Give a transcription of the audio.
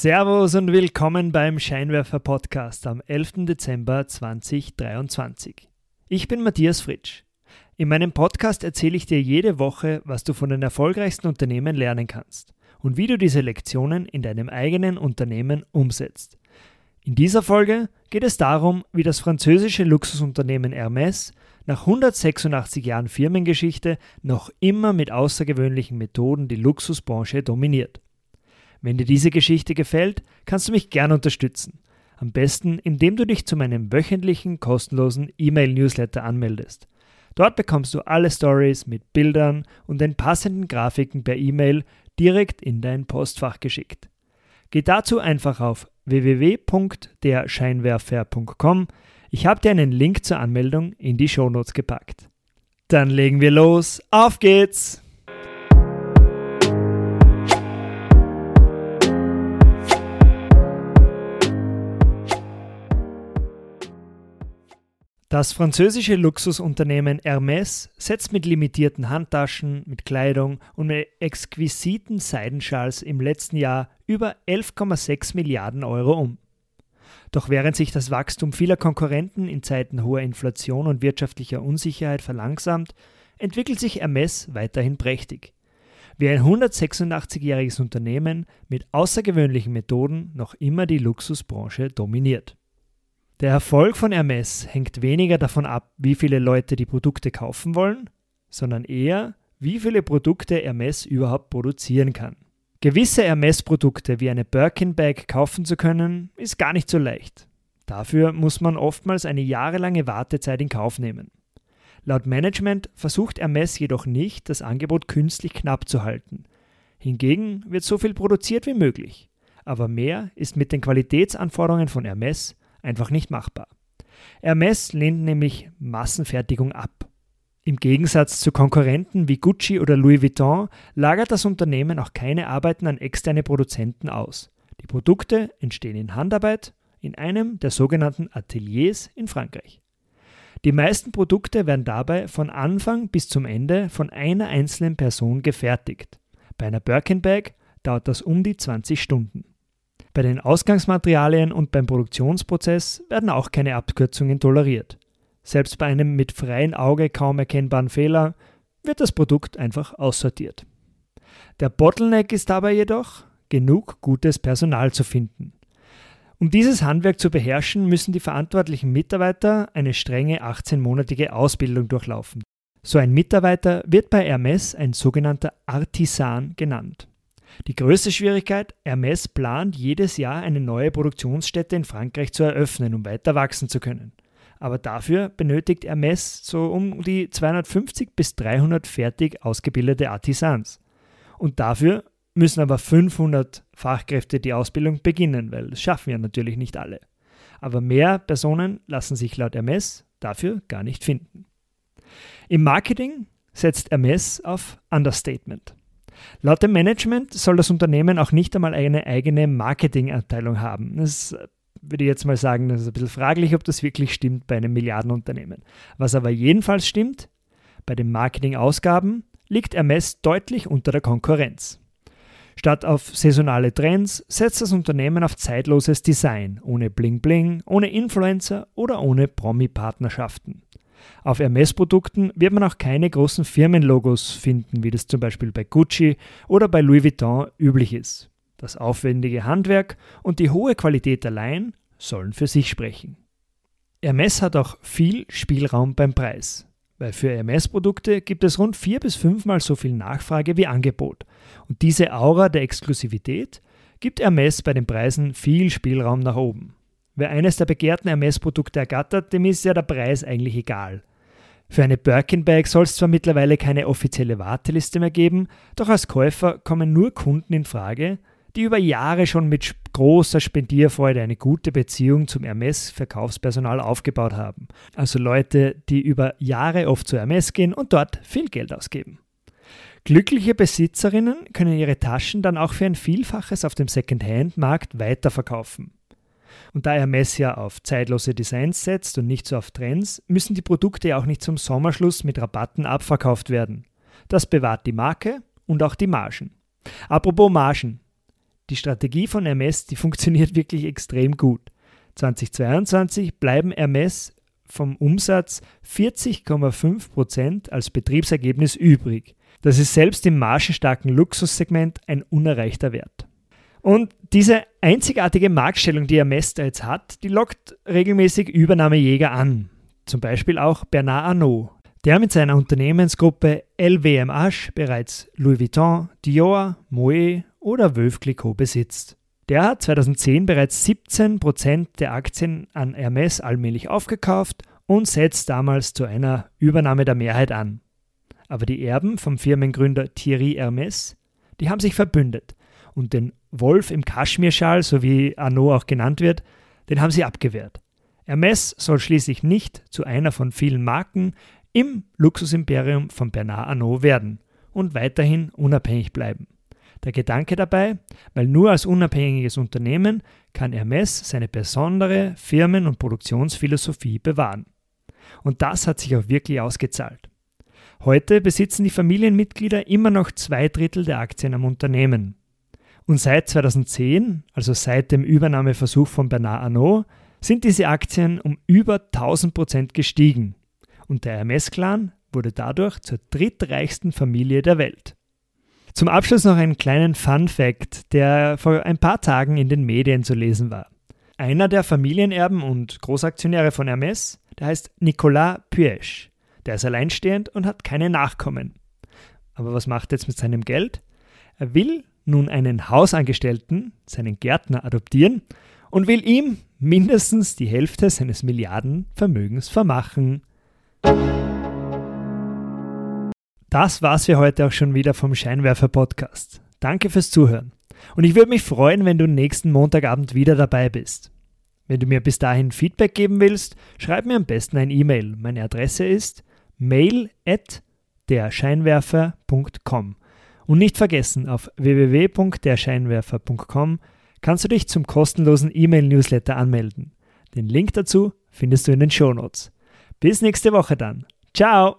Servus und willkommen beim Scheinwerfer Podcast am 11. Dezember 2023. Ich bin Matthias Fritsch. In meinem Podcast erzähle ich dir jede Woche, was du von den erfolgreichsten Unternehmen lernen kannst und wie du diese Lektionen in deinem eigenen Unternehmen umsetzt. In dieser Folge geht es darum, wie das französische Luxusunternehmen Hermès nach 186 Jahren Firmengeschichte noch immer mit außergewöhnlichen Methoden die Luxusbranche dominiert. Wenn dir diese Geschichte gefällt, kannst du mich gern unterstützen. Am besten, indem du dich zu meinem wöchentlichen kostenlosen E-Mail-Newsletter anmeldest. Dort bekommst du alle Stories mit Bildern und den passenden Grafiken per E-Mail direkt in dein Postfach geschickt. Geh dazu einfach auf www.derscheinwerfer.com ich habe dir einen Link zur Anmeldung in die Shownotes gepackt. Dann legen wir los. Auf geht's! Das französische Luxusunternehmen Hermès setzt mit limitierten Handtaschen, mit Kleidung und mit exquisiten Seidenschals im letzten Jahr über 11,6 Milliarden Euro um. Doch während sich das Wachstum vieler Konkurrenten in Zeiten hoher Inflation und wirtschaftlicher Unsicherheit verlangsamt, entwickelt sich Hermes weiterhin prächtig. Wie ein 186-jähriges Unternehmen mit außergewöhnlichen Methoden noch immer die Luxusbranche dominiert. Der Erfolg von Hermes hängt weniger davon ab, wie viele Leute die Produkte kaufen wollen, sondern eher, wie viele Produkte Hermes überhaupt produzieren kann. Gewisse Hermes-Produkte wie eine Birkin-Bag kaufen zu können, ist gar nicht so leicht. Dafür muss man oftmals eine jahrelange Wartezeit in Kauf nehmen. Laut Management versucht Hermes jedoch nicht, das Angebot künstlich knapp zu halten. Hingegen wird so viel produziert wie möglich. Aber mehr ist mit den Qualitätsanforderungen von Hermes einfach nicht machbar. Hermes lehnt nämlich Massenfertigung ab. Im Gegensatz zu Konkurrenten wie Gucci oder Louis Vuitton lagert das Unternehmen auch keine Arbeiten an externe Produzenten aus. Die Produkte entstehen in Handarbeit in einem der sogenannten Ateliers in Frankreich. Die meisten Produkte werden dabei von Anfang bis zum Ende von einer einzelnen Person gefertigt. Bei einer Birkin Bag dauert das um die 20 Stunden. Bei den Ausgangsmaterialien und beim Produktionsprozess werden auch keine Abkürzungen toleriert. Selbst bei einem mit freiem Auge kaum erkennbaren Fehler wird das Produkt einfach aussortiert. Der Bottleneck ist dabei jedoch, genug gutes Personal zu finden. Um dieses Handwerk zu beherrschen, müssen die verantwortlichen Mitarbeiter eine strenge 18-monatige Ausbildung durchlaufen. So ein Mitarbeiter wird bei Hermes ein sogenannter Artisan genannt. Die größte Schwierigkeit, Hermes plant jedes Jahr eine neue Produktionsstätte in Frankreich zu eröffnen, um weiter wachsen zu können aber dafür benötigt Hermes so um die 250 bis 300 fertig ausgebildete Artisans. Und dafür müssen aber 500 Fachkräfte die Ausbildung beginnen, weil das schaffen ja natürlich nicht alle. Aber mehr Personen lassen sich laut Hermes dafür gar nicht finden. Im Marketing setzt Hermes auf Understatement. Laut dem Management soll das Unternehmen auch nicht einmal eine eigene Marketingabteilung haben. Das würde ich jetzt mal sagen, das ist ein bisschen fraglich, ob das wirklich stimmt bei einem Milliardenunternehmen. Was aber jedenfalls stimmt, bei den Marketingausgaben liegt Hermes deutlich unter der Konkurrenz. Statt auf saisonale Trends setzt das Unternehmen auf zeitloses Design, ohne Bling-Bling, ohne Influencer oder ohne Promi-Partnerschaften. Auf Hermes-Produkten wird man auch keine großen Firmenlogos finden, wie das zum Beispiel bei Gucci oder bei Louis Vuitton üblich ist. Das aufwendige Handwerk und die hohe Qualität allein sollen für sich sprechen. Hermes hat auch viel Spielraum beim Preis, weil für Hermes-Produkte gibt es rund vier bis fünfmal so viel Nachfrage wie Angebot. Und diese Aura der Exklusivität gibt Hermes bei den Preisen viel Spielraum nach oben. Wer eines der begehrten Hermes-Produkte ergattert, dem ist ja der Preis eigentlich egal. Für eine Birkin-Bag soll es zwar mittlerweile keine offizielle Warteliste mehr geben, doch als Käufer kommen nur Kunden in Frage, die über Jahre schon mit großer Spendierfreude eine gute Beziehung zum Hermes-Verkaufspersonal aufgebaut haben. Also Leute, die über Jahre oft zu Hermes gehen und dort viel Geld ausgeben. Glückliche Besitzerinnen können ihre Taschen dann auch für ein Vielfaches auf dem Second-Hand-Markt weiterverkaufen. Und da Hermes ja auf zeitlose Designs setzt und nicht so auf Trends, müssen die Produkte ja auch nicht zum Sommerschluss mit Rabatten abverkauft werden. Das bewahrt die Marke und auch die Margen. Apropos Margen. die Strategie von Hermes, die funktioniert wirklich extrem gut. 2022 bleiben Hermes vom Umsatz 40,5% als Betriebsergebnis übrig. Das ist selbst im margenstarken Luxussegment ein unerreichter Wert. Und diese einzigartige Marktstellung, die Hermes da jetzt hat, die lockt regelmäßig Übernahmejäger an. Zum Beispiel auch Bernard Arnault, der mit seiner Unternehmensgruppe LVMH bereits Louis Vuitton, Dior, Moet oder Veuve Clicquot besitzt. Der hat 2010 bereits 17% der Aktien an Hermes allmählich aufgekauft und setzt damals zu einer Übernahme der Mehrheit an. Aber die Erben vom Firmengründer Thierry Hermes, die haben sich verbündet und den Wolf im Kaschmirschal, so wie Arnaud auch genannt wird, den haben sie abgewehrt. Hermes soll schließlich nicht zu einer von vielen Marken im Luxusimperium von Bernard Arnault werden und weiterhin unabhängig bleiben. Der Gedanke dabei, weil nur als unabhängiges Unternehmen kann Hermes seine besondere Firmen- und Produktionsphilosophie bewahren. Und das hat sich auch wirklich ausgezahlt. Heute besitzen die Familienmitglieder immer noch zwei Drittel der Aktien am Unternehmen. Und seit 2010, also seit dem Übernahmeversuch von Bernard Arnault, sind diese Aktien um über 1000 Prozent gestiegen. Und der Hermes-Clan wurde dadurch zur drittreichsten Familie der Welt. Zum Abschluss noch einen kleinen Fun Fact, der vor ein paar Tagen in den Medien zu lesen war. Einer der Familienerben und Großaktionäre von Hermes, der heißt Nicolas Puech. Der ist alleinstehend und hat keine Nachkommen. Aber was macht er jetzt mit seinem Geld? Er will nun einen Hausangestellten, seinen Gärtner, adoptieren und will ihm mindestens die Hälfte seines Milliardenvermögens vermachen. Das war's für heute auch schon wieder vom Scheinwerfer Podcast. Danke fürs Zuhören. Und ich würde mich freuen, wenn du nächsten Montagabend wieder dabei bist. Wenn du mir bis dahin Feedback geben willst, schreib mir am besten ein E-Mail. Meine Adresse ist mail at derscheinwerfer.com. Und nicht vergessen, auf www.derscheinwerfer.com kannst du dich zum kostenlosen E-Mail-Newsletter anmelden. Den Link dazu findest du in den Shownotes. Bis nächste Woche dann. Ciao!